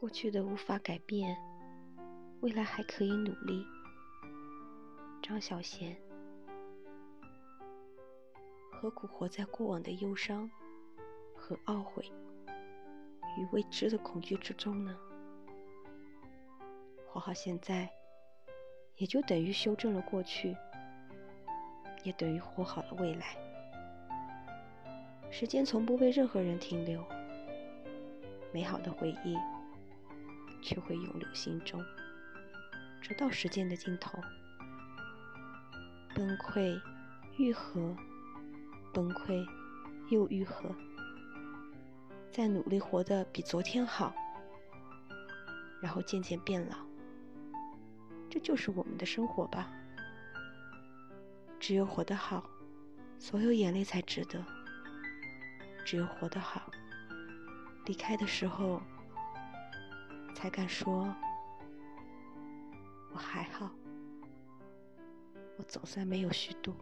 过去的无法改变，未来还可以努力。张小娴，何苦活在过往的忧伤和懊悔与未知的恐惧之中呢？活好现在，也就等于修正了过去，也等于活好了未来。时间从不为任何人停留，美好的回忆却会永留心中，直到时间的尽头。崩溃，愈合，崩溃，又愈合。再努力活得比昨天好，然后渐渐变老。这就是我们的生活吧。只有活得好，所有眼泪才值得。只有活得好，离开的时候才敢说我还好。我总算没有虚度。